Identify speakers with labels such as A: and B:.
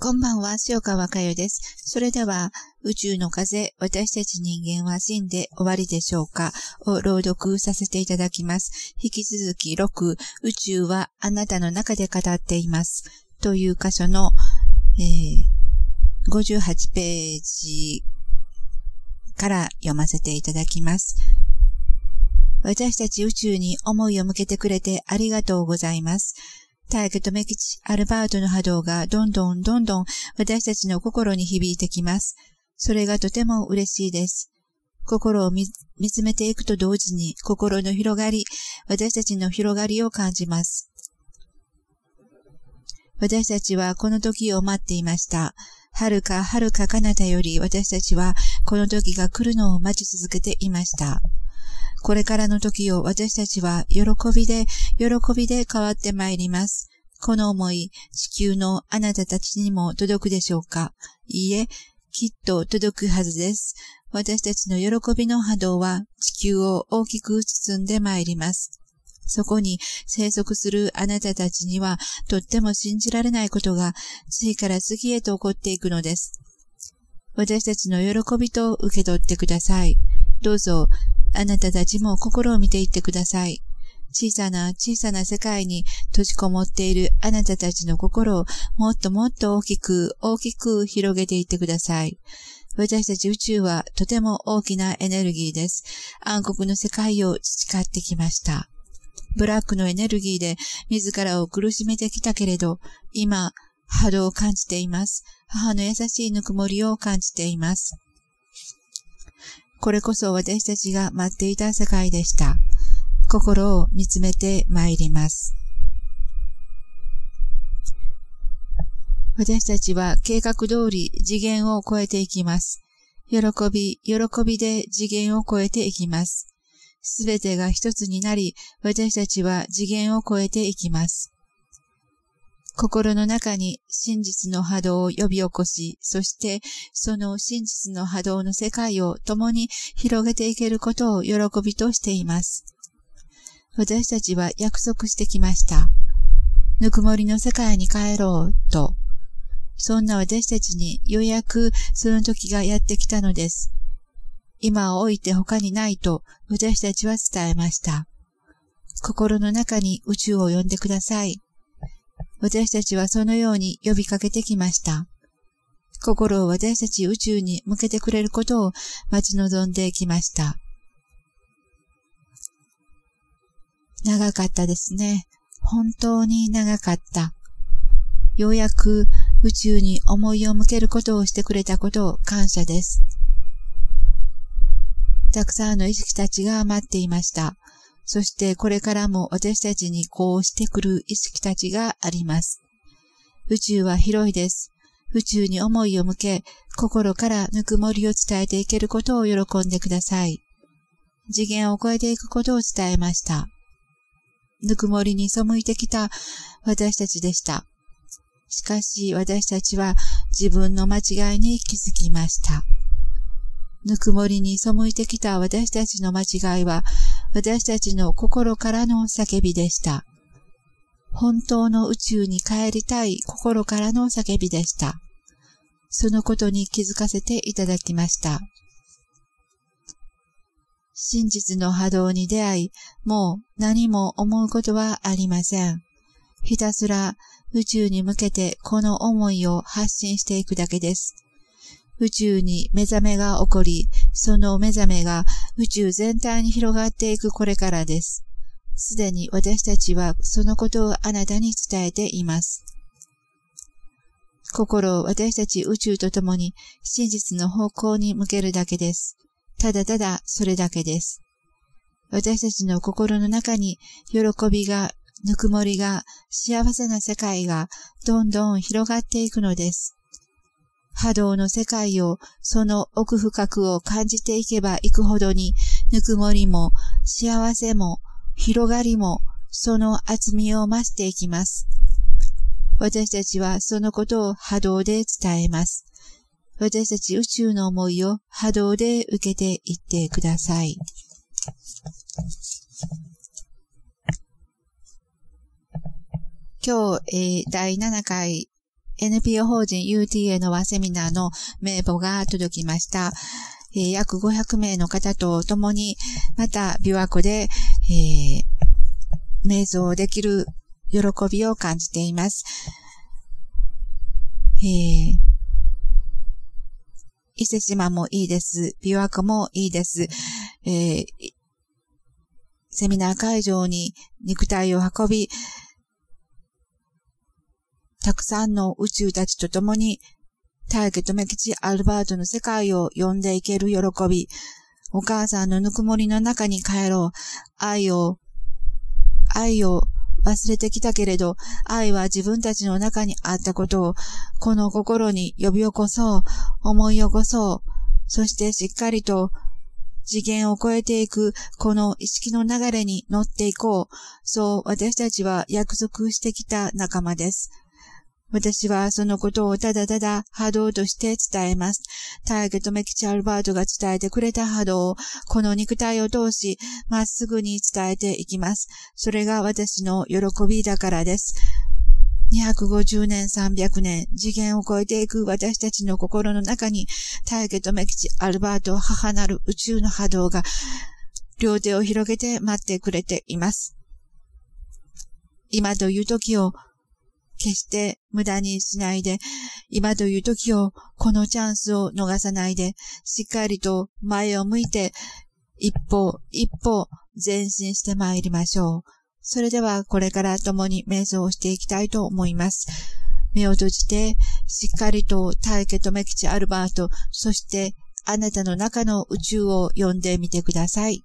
A: こんばんは、塩川佳代です。それでは、宇宙の風、私たち人間は死んで終わりでしょうかを朗読させていただきます。引き続き6、宇宙はあなたの中で語っています。という箇所の、えー、58ページから読ませていただきます。私たち宇宙に思いを向けてくれてありがとうございます。大気とメキチ、アルバートの波動がどんどんどんどん私たちの心に響いてきます。それがとても嬉しいです。心を見つめていくと同時に心の広がり、私たちの広がりを感じます。私たちはこの時を待っていました。遥か遥か彼方より私たちはこの時が来るのを待ち続けていました。これからの時を私たちは喜びで、喜びで変わってまいります。この思い、地球のあなたたちにも届くでしょうか？いいえ、きっと届くはずです。私たちの喜びの波動は地球を大きく包んでまいります。そこに生息するあなたたちにはとっても信じられないことが次から次へと起こっていくのです。私たちの喜びと受け取ってください。どうぞあなたたちも心を見ていってください。小さな小さな世界に閉じこもっているあなたたちの心をもっともっと大きく大きく広げていってください。私たち宇宙はとても大きなエネルギーです。暗黒の世界を培ってきました。ブラックのエネルギーで自らを苦しめてきたけれど、今、波動を感じています。母の優しいぬくもりを感じています。これこそ私たちが待っていた世界でした。心を見つめて参ります。私たちは計画通り次元を超えていきます。喜び、喜びで次元を超えていきます。すべてが一つになり、私たちは次元を超えていきます。心の中に真実の波動を呼び起こし、そしてその真実の波動の世界を共に広げていけることを喜びとしています。私たちは約束してきました。ぬくもりの世界に帰ろうと。そんな私たちにようやくその時がやってきたのです。今を置いて他にないと私たちは伝えました。心の中に宇宙を呼んでください。私たちはそのように呼びかけてきました。心を私たち宇宙に向けてくれることを待ち望んできました。長かったですね。本当に長かった。ようやく宇宙に思いを向けることをしてくれたことを感謝です。たくさんの意識たちが待っていました。そしてこれからも私たちにこうしてくる意識たちがあります。宇宙は広いです。宇宙に思いを向け、心からぬくもりを伝えていけることを喜んでください。次元を超えていくことを伝えました。ぬくもりに背いてきた私たちでした。しかし私たちは自分の間違いに気づきました。ぬくもりに背いてきた私たちの間違いは私たちの心からの叫びでした。本当の宇宙に帰りたい心からの叫びでした。そのことに気づかせていただきました。真実の波動に出会い、もう何も思うことはありません。ひたすら宇宙に向けてこの思いを発信していくだけです。宇宙に目覚めが起こり、その目覚めが宇宙全体に広がっていくこれからです。すでに私たちはそのことをあなたに伝えています。心を私たち宇宙と共に真実の方向に向けるだけです。ただただそれだけです。私たちの心の中に喜びが、ぬくもりが、幸せな世界がどんどん広がっていくのです。波動の世界を、その奥深くを感じていけばいくほどに、ぬくもりも、幸せも、広がりも、その厚みを増していきます。私たちはそのことを波動で伝えます。私たち宇宙の思いを波動で受けていってください。今日、えー、第7回 NPO 法人 UTA の和セミナーの名簿が届きました。えー、約500名の方と共に、また、琵琶湖で、えー、瞑想できる喜びを感じています。えー、伊勢島もいいです。琵琶湖もいいです。えー、セミナー会場に肉体を運び、たくさんの宇宙たちと共に、大家とめきちアルバートの世界を呼んでいける喜び、お母さんのぬくもりの中に帰ろう。愛を、愛を忘れてきたけれど、愛は自分たちの中にあったことを、この心に呼び起こそう、思い起こそう。そしてしっかりと次元を超えていくこの意識の流れに乗っていこう。そう私たちは約束してきた仲間です。私はそのことをただただ波動として伝えます。ターゲットメキチアルバートが伝えてくれた波動をこの肉体を通し、まっすぐに伝えていきます。それが私の喜びだからです。250年、300年、次元を超えていく私たちの心の中に、ターゲットメキチアルバート母なる宇宙の波動が両手を広げて待ってくれています。今という時を決して無駄にしないで、今という時を、このチャンスを逃さないで、しっかりと前を向いて、一歩一歩前進して参りましょう。それではこれから共に瞑想をしていきたいと思います。目を閉じて、しっかりと大家とメキチアルバート、そしてあなたの中の宇宙を呼んでみてください。